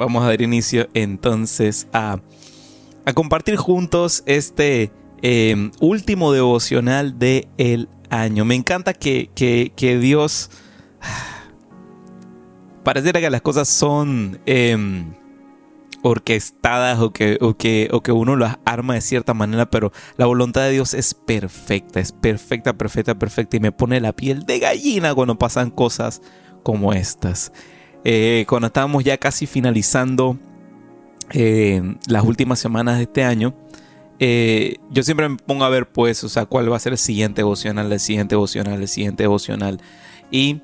vamos a dar inicio entonces a, a compartir juntos este eh, último devocional del el año. Me encanta que, que, Dios... Pareciera que las cosas son em, orquestadas o que, o, que, o que uno las arma de cierta manera, pero la voluntad de Dios es perfecta, es perfecta, perfecta, perfecta y me pone la piel de gallina cuando pasan cosas como estas. Eh, cuando estábamos ya casi finalizando eh, las últimas semanas de este año, eh, yo siempre me pongo a ver, pues, o sea, cuál va a ser el siguiente devocional, el siguiente devocional, el siguiente devocional. Y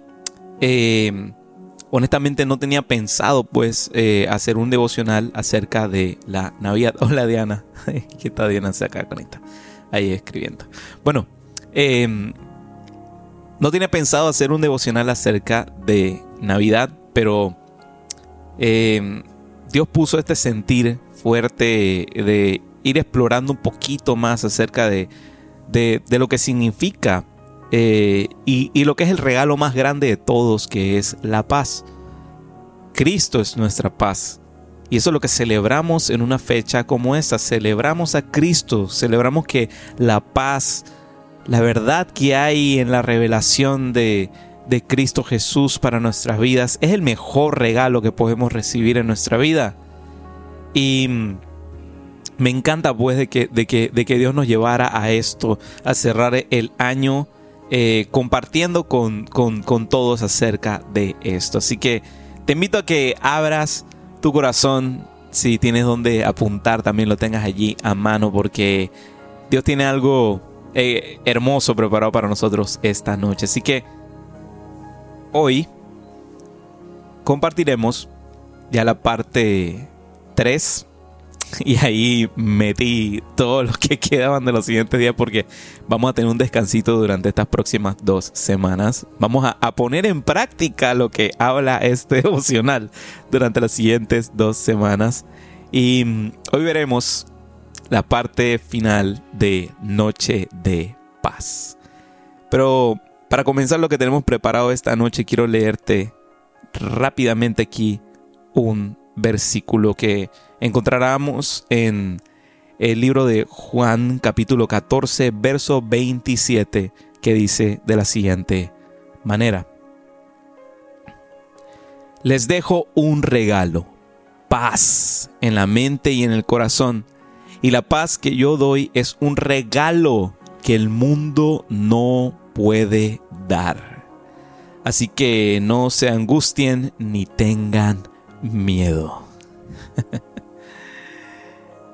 honestamente no tenía pensado, pues, hacer un devocional acerca de la Navidad. Hola, Diana. ¿Qué está Diana? Se acá conecta. Ahí escribiendo. Bueno, no tenía pensado hacer un devocional acerca de Navidad pero eh, Dios puso este sentir fuerte de ir explorando un poquito más acerca de, lo que significa eh, y, y, lo que es el regalo más grande de todos, que es la paz. Cristo es nuestra paz. Y eso es lo que celebramos en una fecha como esta. Celebramos a Cristo, celebramos que la paz, la verdad que hay en la revelación de, de Cristo Jesús para nuestras vidas es el mejor regalo que podemos recibir en nuestra vida. Y me encanta pues de que, de que, de que Dios nos llevara a esto, a cerrar el año eh, compartiendo con, con, con todos acerca de esto. Así que te invito a que abras tu corazón, si tienes donde apuntar, también lo tengas allí a mano porque Dios tiene algo eh, hermoso preparado para nosotros esta noche. Así que hoy compartiremos ya la parte 3 y ahí metí todo lo que quedaban de los siguientes días porque vamos a tener un descansito durante estas próximas dos semanas. Vamos a, poner en práctica lo que habla este devocional durante las siguientes dos semanas. Y mm, hoy veremos la parte final de Noche de Paz. Pero para comenzar lo que tenemos preparado esta noche, quiero leerte rápidamente aquí un versículo que encontraremos en el libro de Juan capítulo 14, verso 27, que dice de la siguiente manera. Les dejo un regalo, paz en la mente y en el corazón. Y la paz que yo doy es un regalo que el mundo no puede dar. Así que no se angustien ni tengan miedo.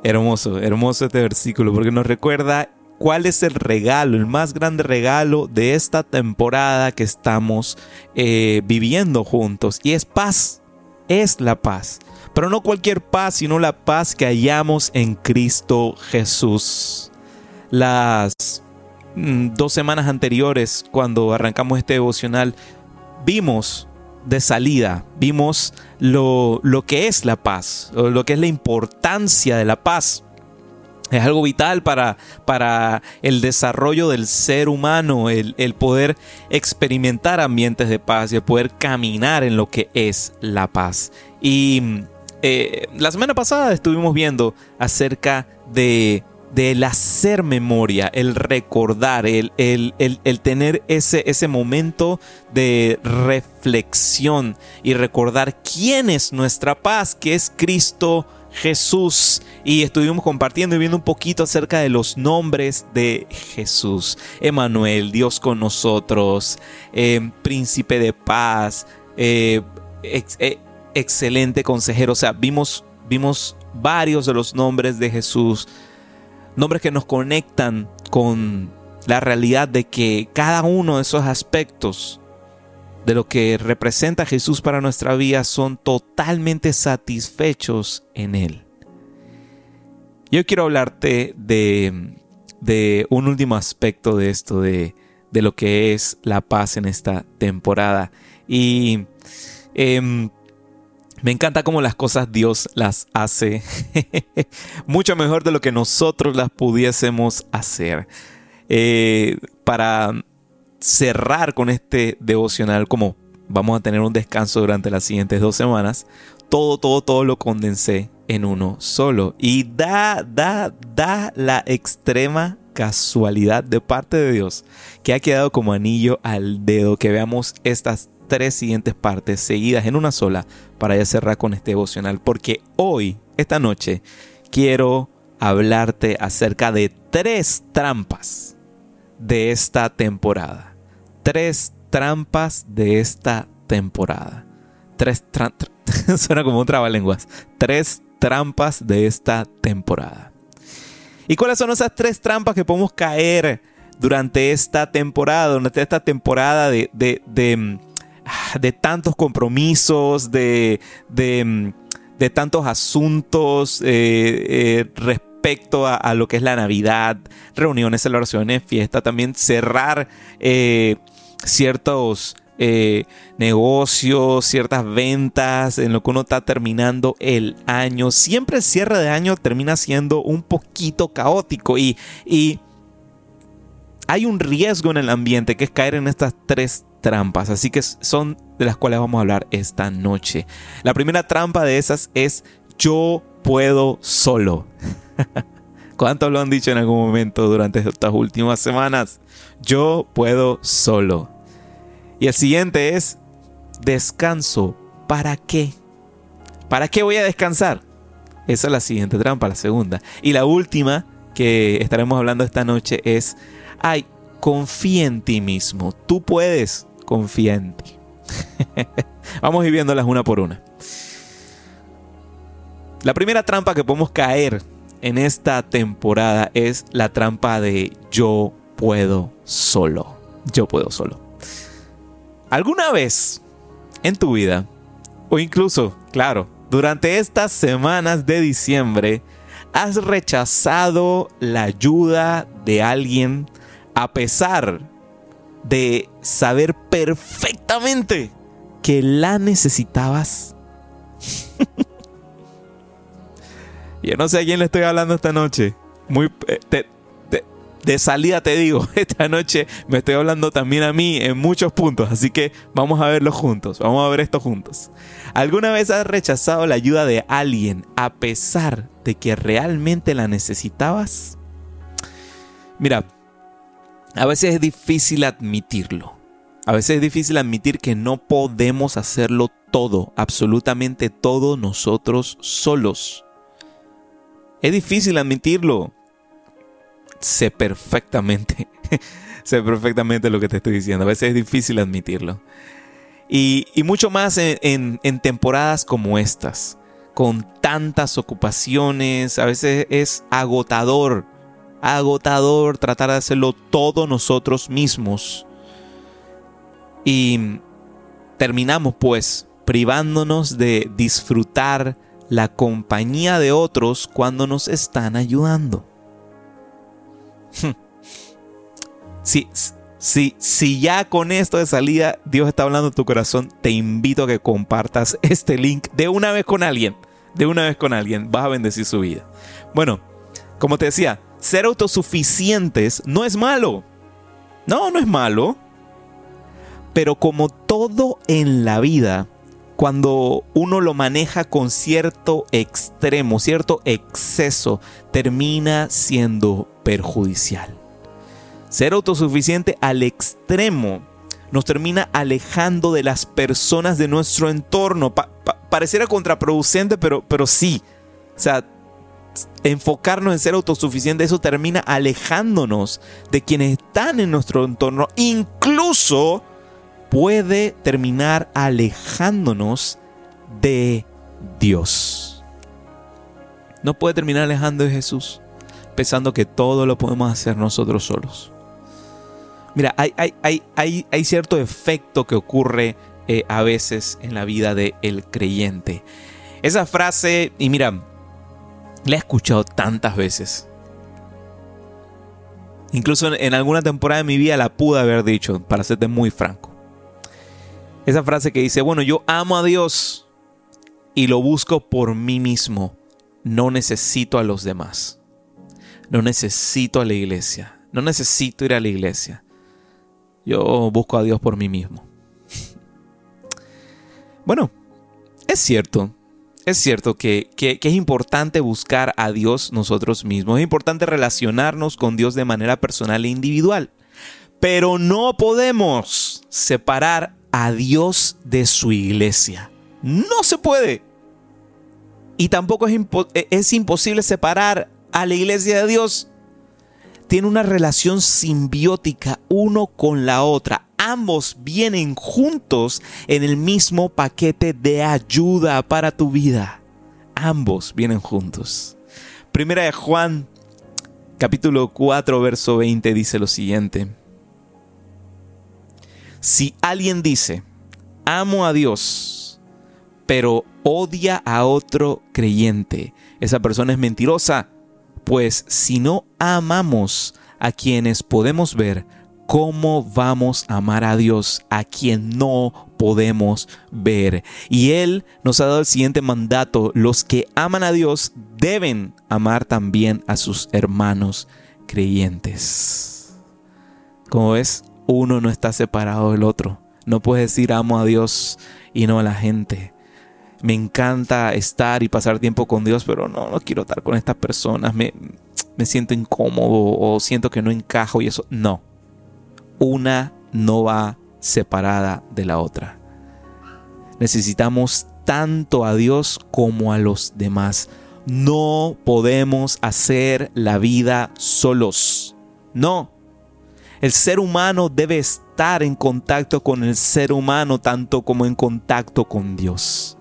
hermoso, hermoso este versículo porque nos recuerda cuál es el regalo, el más grande regalo de esta temporada que estamos eh, viviendo juntos. Y es paz, es la paz. Pero no cualquier paz, sino la paz que hallamos en Cristo Jesús. Las dos semanas anteriores, cuando arrancamos este devocional, vimos de salida, vimos lo, lo que es la paz, lo que es la importancia de la paz. Es algo vital para, para el desarrollo del ser humano, el, poder experimentar ambientes de paz y el poder caminar en lo que es la paz. Y eh, la semana pasada estuvimos viendo acerca de del hacer memoria, el recordar, el, el, el, tener ese, ese momento de reflexión y recordar quién es nuestra paz, que es Cristo Jesús. Y estuvimos compartiendo y viendo un poquito acerca de los nombres de Jesús. Emanuel, Dios con nosotros, eh, príncipe de paz, eh, eh, excelente consejero. O sea, vimos, vimos varios de los nombres de Jesús nombres que nos conectan con la realidad de que cada uno de esos aspectos de lo que representa Jesús para nuestra vida son totalmente satisfechos en Él. Yo quiero hablarte de, de un último aspecto de esto, de, de, lo que es la paz en esta temporada. Y em, me encanta cómo las cosas Dios las hace mucho mejor de lo que nosotros las pudiésemos hacer. Eh, para cerrar con este devocional, como vamos a tener un descanso durante las siguientes dos semanas. Todo, todo, todo lo condensé en uno solo. Y da, da, da la extrema casualidad de parte de Dios que ha quedado como anillo al dedo que veamos estas tres siguientes partes seguidas en una sola para ya cerrar con este devocional. Porque hoy, esta noche, quiero hablarte acerca de tres trampas de esta temporada. Tres trampas de esta temporada. Tres trampas. Suena como un trabalenguas. Tres trampas de esta temporada. ¿Y cuáles son esas tres trampas que podemos caer durante esta temporada? Durante esta temporada de, de, ah, tantos compromisos, de, de, tantos asuntos eh, eh, respecto a, lo que es la Navidad, reuniones, celebraciones, fiesta, también cerrar eh, ciertos negocios, ciertas ventas, en lo que uno está terminando el año. Siempre el cierre de año termina siendo un poquito caótico y, y hay un riesgo en el ambiente que es caer en estas tres trampas. Así que son de las cuales vamos a hablar esta noche. La primera trampa de esas es yo puedo solo. ¿Cuántos lo han dicho en algún momento durante estas últimas semanas? Yo puedo solo. Y el siguiente es descanso. ¿Para qué? ¿Para qué voy a descansar? Esa es la siguiente trampa, la segunda. Y la última que estaremos hablando esta noche es, ay, confía en ti mismo. Tú puedes, confía en ti. Vamos a ir viéndolas una por una. La primera trampa que podemos caer en esta temporada es la trampa de yo puedo solo. Yo puedo solo. ¿Alguna vez en tu vida, o incluso, claro, durante estas semanas de diciembre, has rechazado la ayuda de alguien a pesar de saber perfectamente que la necesitabas? Yo no sé a quién le estoy hablando esta noche. Muy, eh, de salida te digo, esta noche me estoy hablando también a mí en muchos puntos, así que vamos a verlo juntos, vamos a ver esto juntos. ¿Alguna vez has rechazado la ayuda de alguien a pesar de que realmente la necesitabas? Mira, a veces es difícil admitirlo. A veces es difícil admitir que no podemos hacerlo todo, absolutamente todo nosotros solos. Es difícil admitirlo sé perfectamente, sé perfectamente lo que te estoy diciendo. A veces es difícil admitirlo. Y, mucho más en, temporadas como estas, con tantas ocupaciones, a veces es agotador, agotador tratar de hacerlo todo nosotros mismos. Y terminamos pues privándonos de disfrutar la compañía de otros cuando nos están ayudando. Si, si, si ya con esto de salida Dios está hablando en tu corazón, te invito a que compartas este link de una vez con alguien. De una vez con alguien. Vas a bendecir su vida. Bueno, como te decía, ser autosuficientes no es malo. No, no es malo. Pero como todo en la vida, cuando uno lo maneja con cierto extremo, cierto exceso, termina siendo perjudicial. Ser autosuficiente al extremo nos termina alejando de las personas de nuestro entorno. pareciera contraproducente, pero, pero sí. O sea, enfocarnos en ser autosuficiente, eso termina alejándonos de quienes están en nuestro entorno. Incluso puede terminar alejándonos de Dios. No puede terminar alejando de Jesús pensando que todo lo podemos hacer nosotros solos. Mira, hay, hay, hay, hay cierto efecto que ocurre eh, a veces en la vida del el creyente. Esa frase, y mira, la he escuchado tantas veces. Incluso en, alguna temporada de mi vida la pude haber dicho, para serte muy franco. Esa frase que dice, bueno, yo amo a Dios y lo busco por mí mismo. No necesito a los demás. No necesito a la iglesia. No necesito ir a la iglesia. Yo busco a Dios por mí mismo. Bueno, es cierto, es cierto que, es importante buscar a Dios nosotros mismos, es importante relacionarnos con Dios de manera personal e individual, pero no podemos separar a Dios de su iglesia. No se puede. Y tampoco es, es imposible separar a la iglesia de Dios. Tiene una relación simbiótica uno con la otra ambos vienen juntos en el mismo paquete de ayuda para tu vida. Ambos vienen juntos. Primera de Juan, capítulo 4, verso 20 dice lo siguiente. Si alguien dice, amo a Dios, pero odia a otro creyente, esa persona es mentirosa, pues si no amamos a quienes podemos ver, ¿Cómo vamos a amar a Dios a quien no podemos ver? Y Él nos ha dado el siguiente mandato. Los que aman a Dios deben amar también a sus hermanos creyentes. Como ves, uno no está separado del otro. No puedes decir amo a Dios y no a la gente. Me encanta estar y pasar tiempo con Dios, pero no, no quiero estar con estas personas. Me, me siento incómodo o siento que no encajo y eso. No una no va separada de la otra. Necesitamos tanto a Dios como a los demás. No podemos hacer la vida solos. No. El ser humano debe estar en contacto con el ser humano tanto como en contacto con Dios.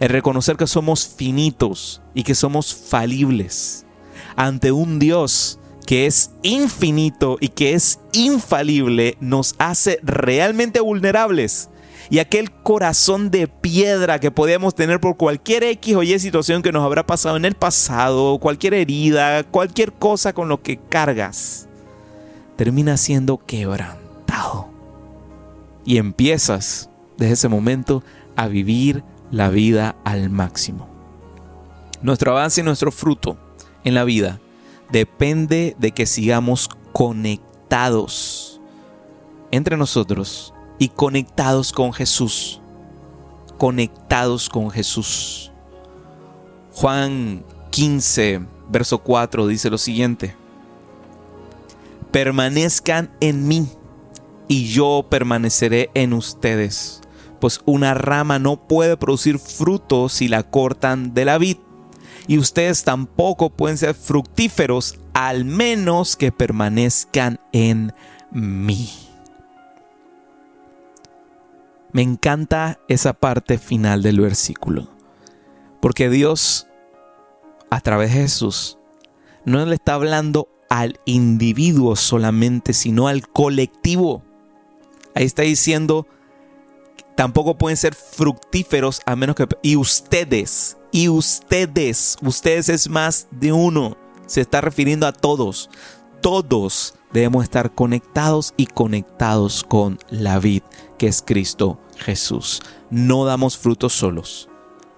El reconocer que somos finitos y que somos falibles ante un Dios que es infinito y que es infalible, nos hace realmente vulnerables. Y aquel corazón de piedra que podemos tener por cualquier X o Y situación que nos habrá pasado en el pasado, cualquier herida, cualquier cosa con lo que cargas, termina siendo quebrantado. Y empiezas desde ese momento a vivir la vida al máximo. Nuestro avance y nuestro fruto en la vida depende de que sigamos conectados entre nosotros y conectados con Jesús. Conectados con Jesús. Juan 15, verso 4 dice lo siguiente. Permanezcan en mí y yo permaneceré en ustedes, pues una rama no puede producir fruto si la cortan de la vid y ustedes tampoco pueden ser fructíferos al menos que permanezcan en mí. Me encanta esa parte final del versículo, porque Dios, a través de Jesús, no le está hablando al individuo solamente, sino al colectivo. Ahí está diciendo, tampoco pueden ser fructíferos a menos que... Y ustedes, y ustedes, ustedes es más de uno. Se está refiriendo a todos. Todos debemos estar conectados y conectados con la vid, que es Cristo Jesús. No damos frutos solos.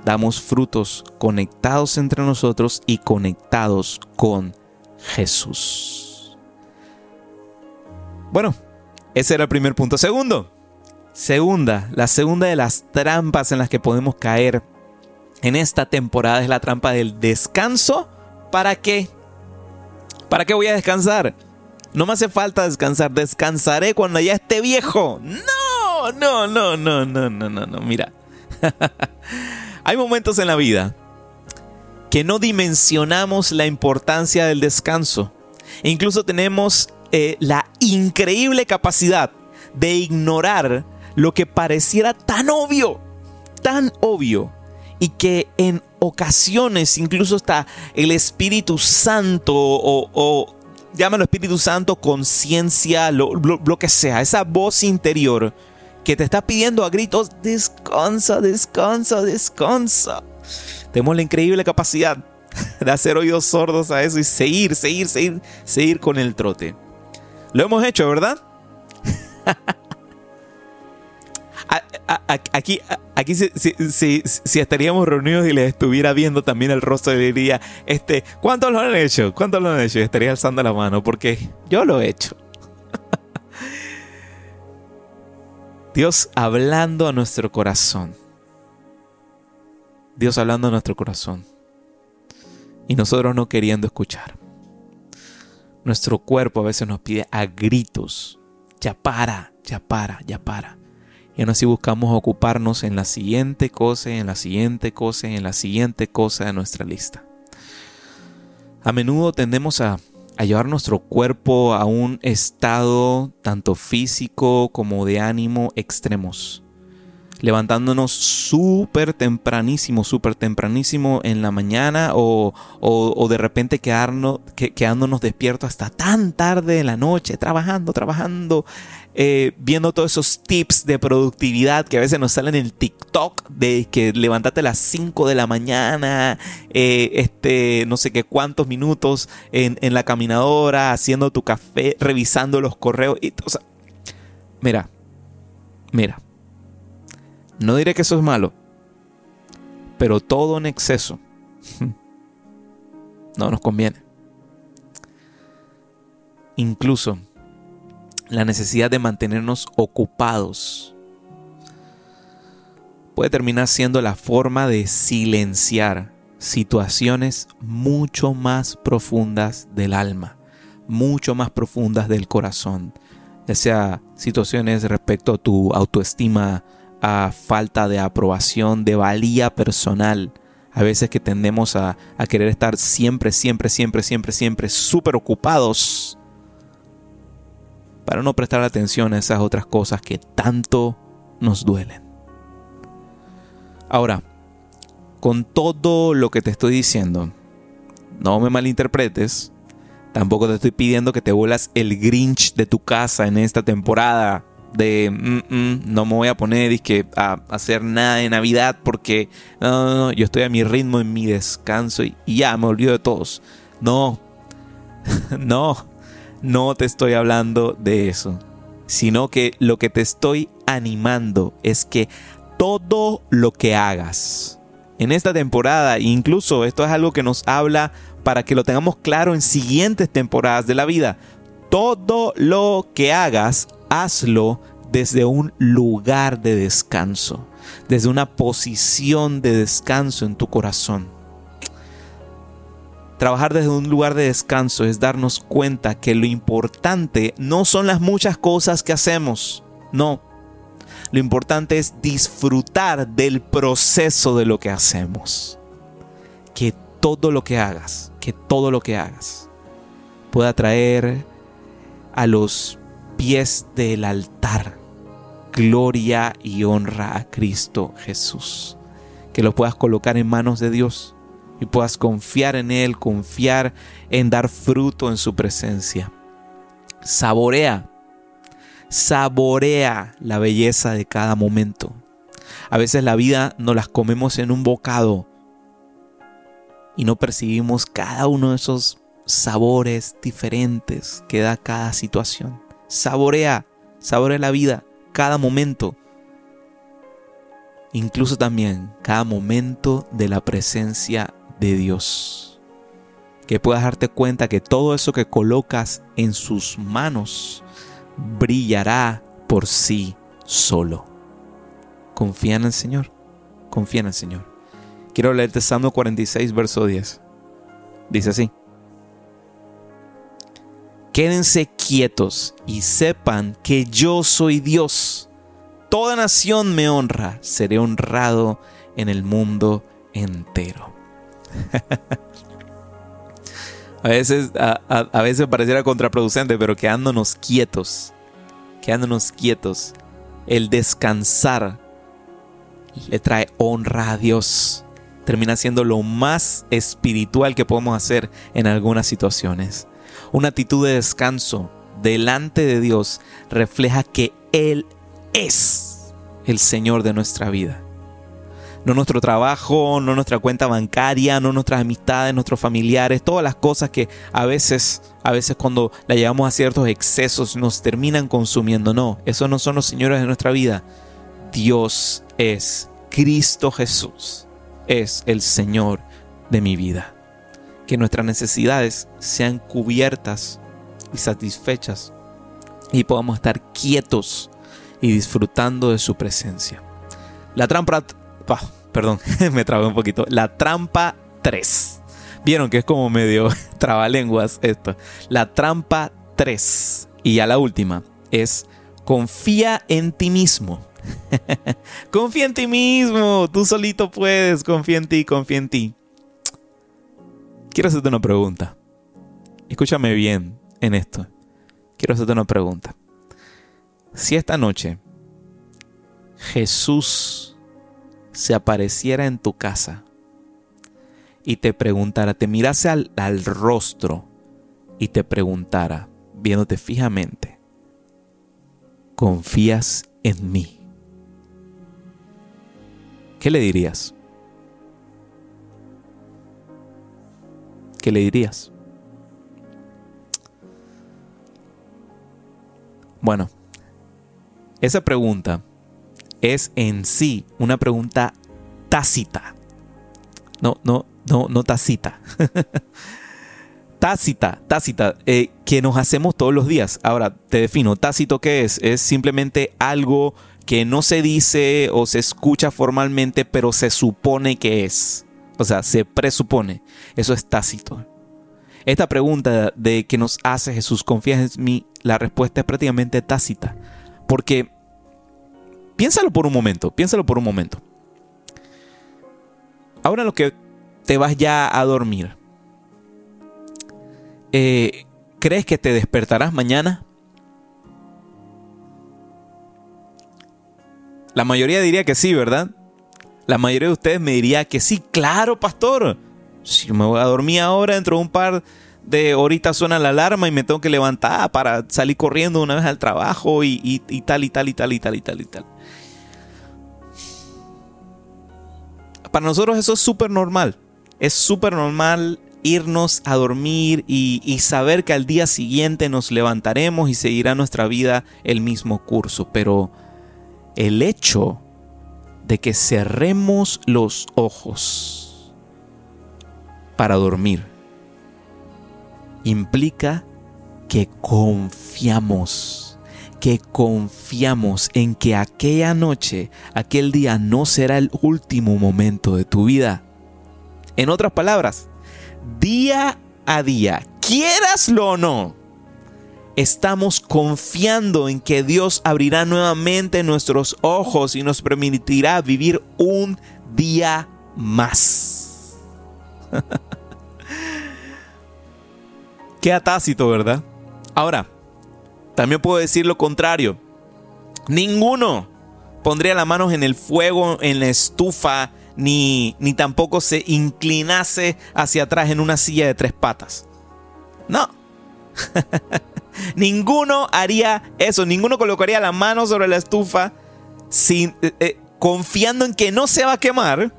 Damos frutos conectados entre nosotros y conectados con Jesús. Bueno, ese era el primer punto. Segundo, segunda, la segunda de las trampas en las que podemos caer en esta temporada es la trampa del descanso. ¿Para qué? ¿Para qué voy a descansar? No me hace falta descansar, descansaré cuando ya esté viejo. No, no, no, no, no, no, no, no. Mira, hay momentos en la vida que no dimensionamos la importancia del descanso. incluso tenemos eh, la increíble capacidad de ignorar lo que pareciera tan obvio, tan obvio, y que en ocasiones incluso está el Espíritu Santo o, o llámalo Espíritu Santo, conciencia, lo, lo, que sea, esa voz interior que te está pidiendo a gritos, descansa, descansa, descansa. Tenemos la increíble capacidad de hacer oídos sordos a eso y seguir, seguir, seguir, seguir con el trote. Lo hemos hecho, ¿verdad? aquí, aquí si, estaríamos reunidos y les estuviera viendo también el rostro, diría, este, ¿cuántos lo han hecho? ¿Cuántos lo han hecho? estaría alzando la mano porque yo lo he hecho. Dios hablando a nuestro corazón. Dios hablando en nuestro corazón. Y nosotros no queriendo escuchar. Nuestro cuerpo a veces nos pide a gritos, ya para, ya para, ya para. Y aún así buscamos ocuparnos en la siguiente cosa, en la siguiente cosa, en la siguiente cosa de nuestra lista. A menudo tendemos a, a llevar nuestro cuerpo a un estado tanto físico como de ánimo extremos levantándonos súper tempranísimo, súper tempranísimo en la mañana o, de repente quedarnos, quedándonos despiertos hasta tan tarde en la noche, trabajando, trabajando, eh, viendo todos esos tips de productividad que a veces nos salen en el TikTok de que levántate a las 5 de la mañana, eh, este, no sé qué cuántos minutos en, la caminadora, haciendo tu café, revisando los correos. Y, o mira, mira no diré que eso es malo, pero todo en exceso no nos conviene. Incluso la necesidad de mantenernos ocupados puede terminar siendo la forma de silenciar situaciones mucho más profundas del alma, mucho más profundas del corazón, ya sea situaciones respecto a tu autoestima a falta de aprobación, de valía personal. A veces que tendemos a, querer estar siempre, siempre, siempre, siempre, siempre súper ocupados para no prestar atención a esas otras cosas que tanto nos duelen. Ahora, con todo lo que te estoy diciendo, no me malinterpretes, tampoco te estoy pidiendo que te vuelas el Grinch de tu casa en esta temporada de mm, mm, no me voy a poner a hacer nada de Navidad porque no, yo estoy a mi ritmo, en mi descanso y, y ya me olvido de todos. No, no, no te estoy hablando de eso, sino que lo que te estoy animando es que todo lo que hagas en esta temporada, incluso esto es algo que nos habla para que lo tengamos claro en siguientes temporadas de la vida, todo lo que hagas, hazlo desde un lugar de descanso, desde una posición de descanso en tu corazón. Trabajar desde un lugar de descanso es darnos cuenta que lo importante no son las muchas cosas que hacemos, no. Lo importante es disfrutar del proceso de lo que hacemos. Que todo lo que hagas, que todo lo que hagas pueda traer a los pies del altar gloria y honra a Cristo Jesús. Que lo puedas colocar en manos de Dios y puedas confiar en Él, confiar en dar fruto en su presencia. Saborea, saborea la belleza de cada momento. A veces la vida nos las comemos en un bocado y no percibimos cada uno de esos sabores diferentes que da cada situación. Saborea, saborea la vida, cada momento. Incluso también cada momento de la presencia de Dios. Que puedas darte cuenta que todo eso que colocas en sus manos brillará por sí solo. Confía en el Señor. Confía en el Señor. Quiero leerte Salmo 46, verso 10. Dice así. Quédense quietos y sepan que yo soy Dios. Toda nación me honra, seré honrado en el mundo entero. a, veces, a, veces pareciera contraproducente, pero quedándonos quietos, quedándonos quietos, el descansar le trae honra a Dios. Termina siendo lo más espiritual que podemos hacer en algunas situaciones. Una actitud de descanso delante de Dios refleja que Él es el Señor de nuestra vida. No nuestro trabajo, no nuestra cuenta bancaria, no nuestras amistades, nuestros familiares, todas las cosas que a veces, a veces cuando la llevamos a ciertos excesos nos terminan consumiendo. No, esos no son los señores de nuestra vida. Dios es Cristo Jesús, es el Señor de mi vida que nuestras necesidades sean cubiertas y satisfechas y podamos estar quietos y disfrutando de su presencia. La trampa, perdón, me trabé un poquito. La trampa 3. Vieron que es como medio trabalenguas esto. La trampa 3. Y ya la última es confía en ti mismo. confía en ti mismo. Tú solito puedes. Confía en ti, confía en ti. Quiero hacerte una pregunta. Escúchame bien en esto. Quiero hacerte una pregunta. Si esta noche Jesús se apareciera en tu casa y te preguntara, te mirase al, al rostro y te preguntara, viéndote fijamente, ¿confías en mí? ¿Qué le dirías? ¿Qué le dirías? Bueno, esa pregunta es en sí una pregunta tácita. No, no, no, no tácita. tácita, tácita, eh, que nos hacemos todos los días. Ahora, te defino, tácito qué es? Es simplemente algo que no se dice o se escucha formalmente, pero se supone que es. O sea, se presupone. Eso es tácito. Esta pregunta de que nos hace Jesús, ¿confías en mí? La respuesta es prácticamente tácita. Porque, piénsalo por un momento, piénsalo por un momento. Ahora lo que te vas ya a dormir, eh, ¿crees que te despertarás mañana? La mayoría diría que sí, ¿verdad? La mayoría de ustedes me diría que sí, claro, pastor. Si me voy a dormir ahora, dentro de un par de horitas suena la alarma y me tengo que levantar para salir corriendo una vez al trabajo y, tal y tal y tal y tal y tal y tal. Para nosotros eso es súper normal. Es súper normal irnos a dormir y, saber que al día siguiente nos levantaremos y seguirá nuestra vida el mismo curso. Pero el hecho de que cerremos los ojos para dormir. Implica que confiamos, que confiamos en que aquella noche, aquel día no será el último momento de tu vida. En otras palabras, día a día, quieraslo o no, estamos confiando en que Dios abrirá nuevamente nuestros ojos y nos permitirá vivir un día más. Queda tácito, ¿verdad? Ahora, también puedo decir lo contrario. Ninguno pondría las manos en el fuego, en la estufa, ni, ni tampoco se inclinase hacia atrás en una silla de tres patas. No. ninguno haría eso. Ninguno colocaría la mano sobre la estufa sin, eh, eh, confiando en que no se va a quemar.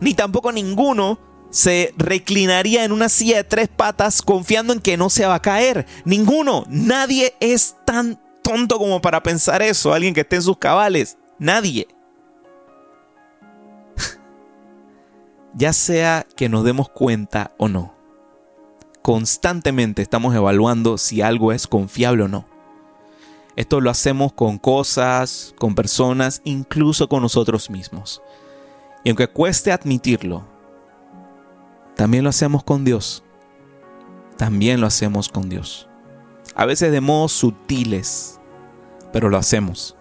Ni tampoco ninguno se reclinaría en una silla de tres patas confiando en que no se va a caer. Ninguno, nadie es tan tonto como para pensar eso, alguien que esté en sus cabales. Nadie. ya sea que nos demos cuenta o no. Constantemente estamos evaluando si algo es confiable o no. Esto lo hacemos con cosas, con personas, incluso con nosotros mismos. Y aunque cueste admitirlo, también lo hacemos con Dios. También lo hacemos con Dios. A veces de modos sutiles, pero lo hacemos.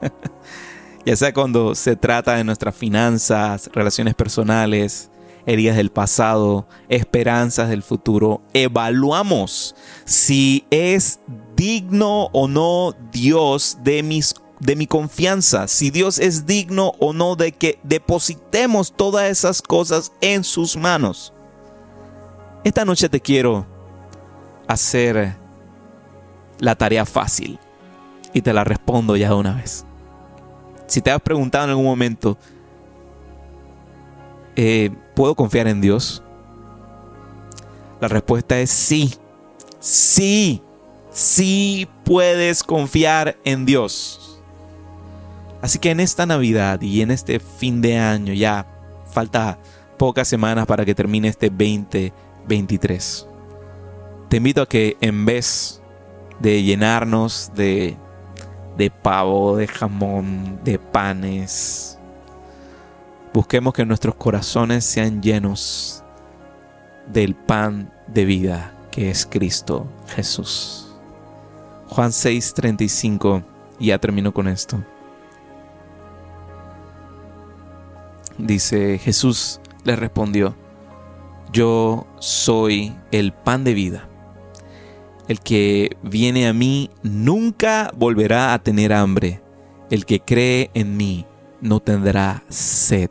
ya sea cuando se trata de nuestras finanzas, relaciones personales, heridas del pasado, esperanzas del futuro, evaluamos si es digno o no Dios de mis de mi confianza, si Dios es digno o no de que depositemos todas esas cosas en sus manos. Esta noche te quiero hacer la tarea fácil y te la respondo ya de una vez. Si te has preguntado en algún momento, eh, ¿puedo confiar en Dios? La respuesta es sí, sí, sí puedes confiar en Dios. Así que en esta Navidad y en este fin de año, ya falta pocas semanas para que termine este 2023. Te invito a que en vez de llenarnos de, de pavo, de jamón, de panes, Busquemos que nuestros corazones sean llenos del pan de vida que es Cristo Jesús. Juan 6:35, y ya termino con esto. Dice Jesús le respondió, yo soy el pan de vida. El que viene a mí nunca volverá a tener hambre. El que cree en mí no tendrá sed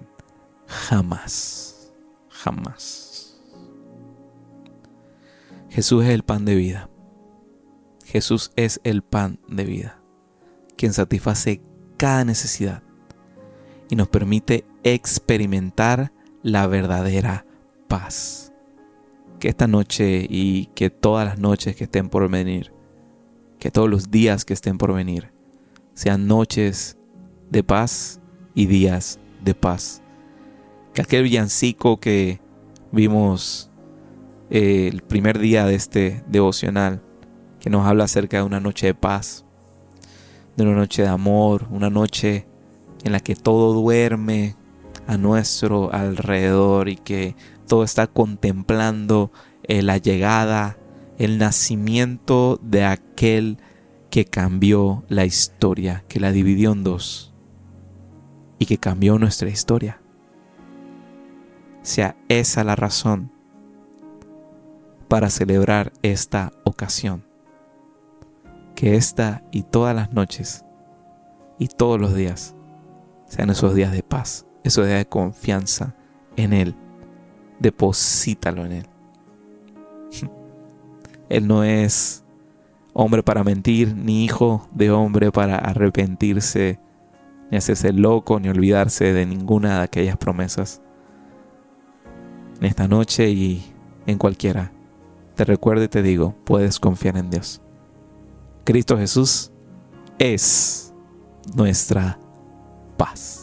jamás. Jamás. Jesús es el pan de vida. Jesús es el pan de vida, quien satisface cada necesidad y nos permite experimentar la verdadera paz. Que esta noche y que todas las noches que estén por venir, que todos los días que estén por venir, sean noches de paz y días de paz. Que aquel villancico que vimos eh, el primer día de este devocional, que nos habla acerca de una noche de paz, de una noche de amor, una noche en la que todo duerme a nuestro alrededor y que todo está contemplando eh, la llegada, el nacimiento de aquel que cambió la historia, que la dividió en dos y que cambió nuestra historia. Sea esa la razón para celebrar esta ocasión. Que esta y todas las noches y todos los días sean esos días de paz, esos días de confianza en Él. Deposítalo en Él. Él no es hombre para mentir, ni hijo de hombre para arrepentirse, ni hacerse loco, ni olvidarse de ninguna de aquellas promesas. En esta noche y en cualquiera, te recuerdo y te digo, puedes confiar en Dios. Cristo Jesús es nuestra paz.